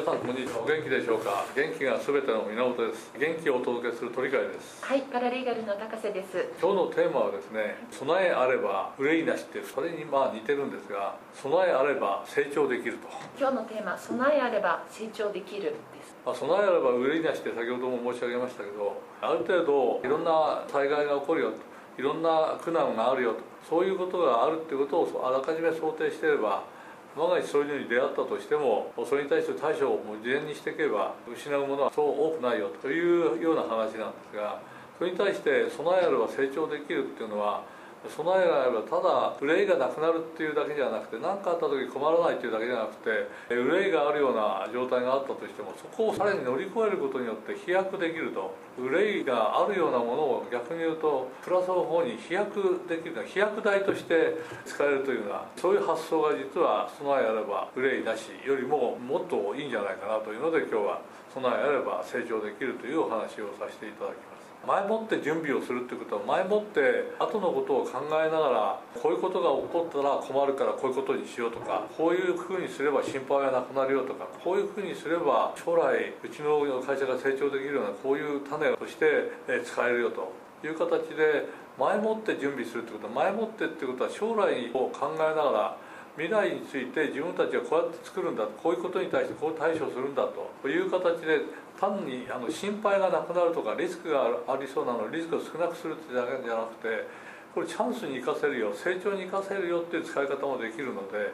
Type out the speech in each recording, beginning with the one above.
皆さんこんにちは。お元気でしょうか？元気がすべての源です。元気をお届けする鳥飼です。はい、パラリーガルの高瀬です。今日のテーマはですね備えあれば憂いなしってそれにまあ似てるんですが備えあれば成長できると、今日のテーマ、備えあれば成長できるです。まあ、備えあれば憂いなしって先ほども申し上げましたけどある程度いろんな災害が起こるよといろんな苦難があるよとそういうことがあるっていうことをあらかじめ想定していれば万が一そういうのに出会ったとしてもそれに対して対処をもう事前にしていけば失うものはそう多くないよというような話なんですがそれに対して備えあれば成長できるっていうのは備えがあればただ憂いがなくなるっていうだけじゃなくて何かあった時困らないっていうだけじゃなくて憂いがあるような状態があったとしてもそこをさらに乗り越えることによって飛躍できると。憂いがあるようなものを逆に言うとプラスの方に飛躍できる飛躍台として使えるというようなそういう発想が実は備えあれば憂いなしよりももっといいんじゃないかなというので今日は備えあれば成長できるというお話をさせていただきます前もって準備をするってことは前もって後のことを考えながらこういうことが起こったら困るからこういうことにしようとかこういうふうにすれば心配はなくなるよとかこういうふうにすれば将来うちの会社が成長できるようなこういう種として使えるよと。いう形で前もって準備するってこと。は前もってってことは将来を考えながら未来について自分たちはこうやって作るんだこういうことに対してこう対処するんだという形で単にあの心配がなくなるとかリスクがありそうなのリスクを少なくするってだけじゃなくてこれチャンスに生かせるよ成長に生かせるよっていう使い方もできるので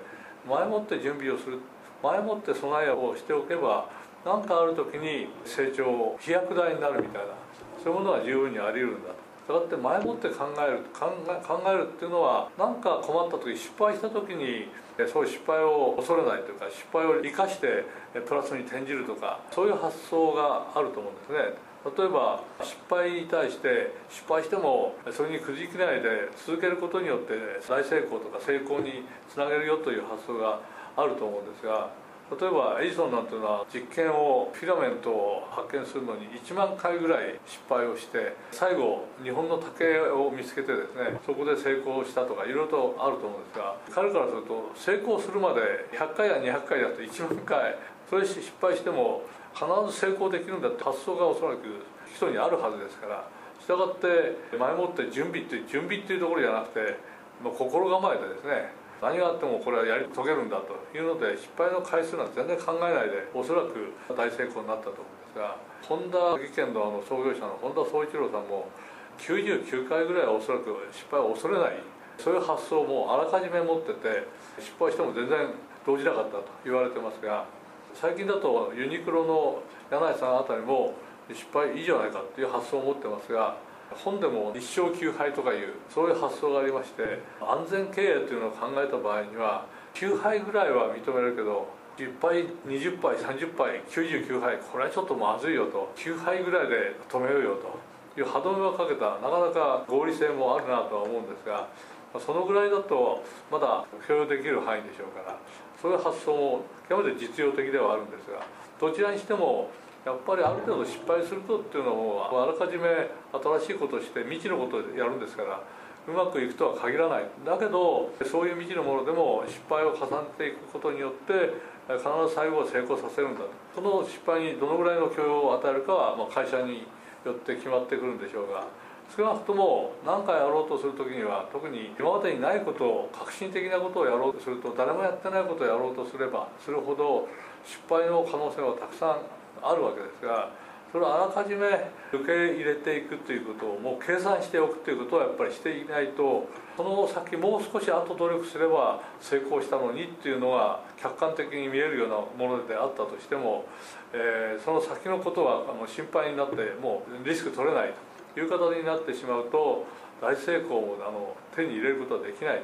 前もって準備をする前もって備えをしておけば何かある時に成長飛躍台になるみたいなそういうものは十分にあり得るんだと。したがって前もって考える考え考えるっていうのは何か困った時失敗した時にそういう失敗を恐れないというか失敗を生かしてプラスに転じるとかそういう発想があると思うんですね。例えば失敗に対して失敗してもそれにくじきないで続けることによって大成功とか成功につなげるよという発想があると思うんですが例えばエジソンなんていうのは実験をフィラメントを発見するのに1万回ぐらい失敗をして最後日本の竹を見つけてですねそこで成功したとかいろいろとあると思うんですが彼からすると成功するまで100回や200回だと1万回それ失敗しても必ず成功できるんだって発想がおそらく基礎にあるはずですからしたがって前もって準備って準備っていうところじゃなくて心構えてですね何があってもこれはやり遂げるんだというので失敗の回数なんて全然考えないでおそらく大成功になったと思うんですが本田技研のあの創業者の本田宗一郎さんも99回ぐらいはおそらく失敗を恐れないそういう発想もあらかじめ持ってて失敗しても全然動じなかったと言われてますが最近だとユニクロの柳井さんあたりも失敗いいじゃないかっていう発想を持ってますが本でも一生休杯とかいうそういう発想がありまして安全経営というのを考えた場合には9杯ぐらいは認めるけど10杯20杯30杯99杯これはちょっとまずいよと9杯ぐらいで止めようよという歯止めをかけたなかなか合理性もあるなとは思うんですがそのぐらいだとまだ許容できる範囲でしょうからそういう発想も極めて実用的ではあるんですがどちらにしてもやっぱりある程度失敗するとっていうのもあらかじめ新しいことをして未知のことをやるんですからうまくいくとは限らない。だけどそういう未知のものでも失敗を重ねていくことによって必ず最後は成功させるんだと。その失敗にどのぐらいの許容を与えるかは、ま、会社によって決まってくるんでしょうが少なくとも何かやろうとする時には特に今までにないことを革新的なことをやろうとすると誰もやってないことをやろうとすればするほど失敗の可能性はたくさんあるわけですがそれをあらかじめ受け入れていくということをもう計算しておくということはやっぱりしていないとその先もう少し後努力すれば成功したのにっていうのが客観的に見えるようなものであったとしても、えー、その先のことはあの心配になってもうリスク取れないと。いう形になってしまうと大成功をあの手に入れることはできない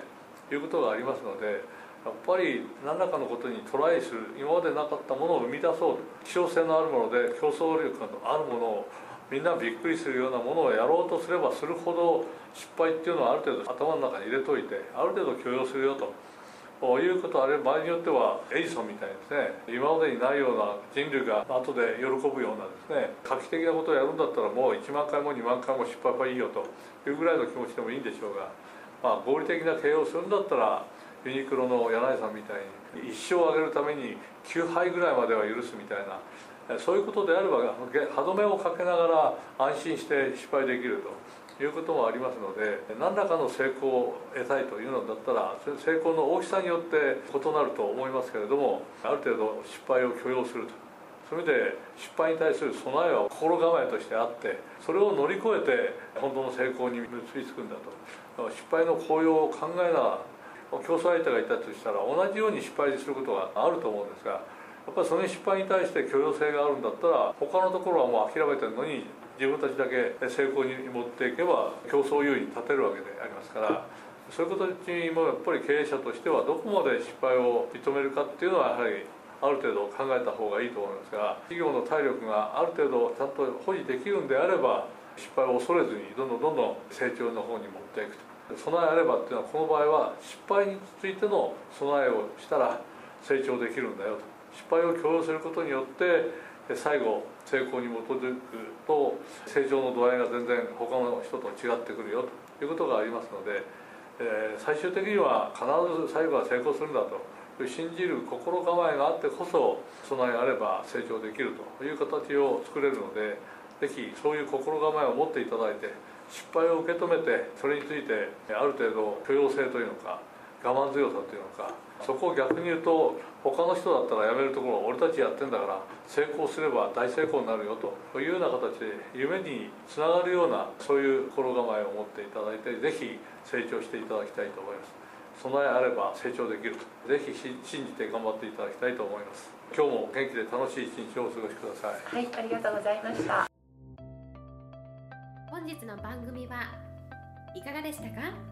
ということがありますので。やっぱり何らかのことにトライする今までなかったものを生み出そうと希少性のあるもので競争力のあるものをみんなびっくりするようなものをやろうとすればするほど失敗っていうのはある程度頭の中に入れといてある程度許容するよと。いうことあれ場合によってはエジソンみたいですね。今までにないような人類が後で喜ぶようなですね。画期的なことをやるんだったらもう1万回も2万回も失敗はいいよというぐらいの気持ちでもいいんでしょうが、まあ、合理的な経営をするんだったらユニクロの柳井さんみたいに一生上げるために9杯ぐらいまでは許すみたいなそういうことであれば歯止めをかけながら安心して失敗できると。いうこともありますので何らかの成功を得たいというのだったら成功の大きさによって異なると思いますけれどもある程度失敗を許容すると。そういう意味で失敗に対する備えは心構えとしてあってそれを乗り越えて本当の成功に結びつくんだと。失敗の効用を考えながら競争相手がいたとしたら同じように失敗することがあると思うんですがやっぱりその失敗に対して許容性があるんだったら他のところはもう諦めてるのに自分たちだけ成功に持っていけば競争優位に立てるわけでありますからそういうことにもやっぱり経営者としてはどこまで失敗を認めるかっていうのはやはりある程度考えた方がいいと思いますが企業の体力がある程度ちゃんと保持できるんであれば失敗を恐れずにどんどんどんどん成長の方に持っていくと。備えあればっていうのはこの場合は失敗についての備えをしたら成長できるんだよと。失敗を許容することによって最後成功に基づくと成長の度合いが全然他の人と違ってくるよということがありますので、え、最終的には必ず最後は成功するんだと。信じる心構えがあってこそ備えあれば成長できるという形を作れるので是非そういう心構えを持っていただいて失敗を受け止めてそれについてある程度許容性というのか我慢強さというのかそこを逆に言うと他の人だったら辞めるところ俺たちやってんだから成功すれば大成功になるよというような形で夢につながるようなそういう心構えを持っていただいてぜひ成長していただきたいと思います。備えあれば成長できると。ぜひ信じて頑張っていただきたいと思います。今日も元気で楽しい一日をお過ごしください。はいありがとうございました。本日の番組はいかがでしたか？